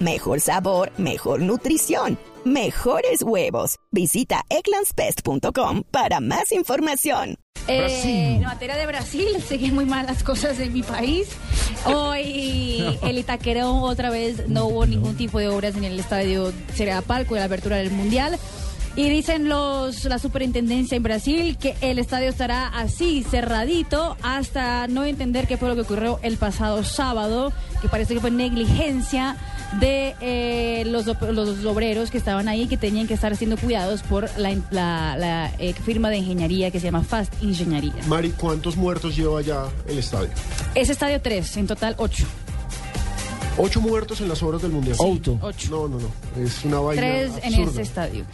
Mejor sabor, mejor nutrición. Mejores huevos. Visita egglandsbest.com para más información. Eh, materia de Brasil, siguen muy mal las cosas en mi país. Hoy el Itaquerón otra vez no hubo ningún tipo de obras en el estadio Cereal Palco de la apertura del Mundial. Y dicen los la superintendencia en Brasil que el estadio estará así, cerradito, hasta no entender qué fue lo que ocurrió el pasado sábado, que parece que fue negligencia de eh, los, los obreros que estaban ahí, que tenían que estar siendo cuidados por la, la, la eh, firma de ingeniería que se llama Fast Ingeniería. Mari, ¿cuántos muertos lleva ya el estadio? Es estadio 3, en total 8. Ocho muertos en las obras del Mundial. Sí, ocho. No, no, no. Es una vaina Tres en absurda. ese estadio.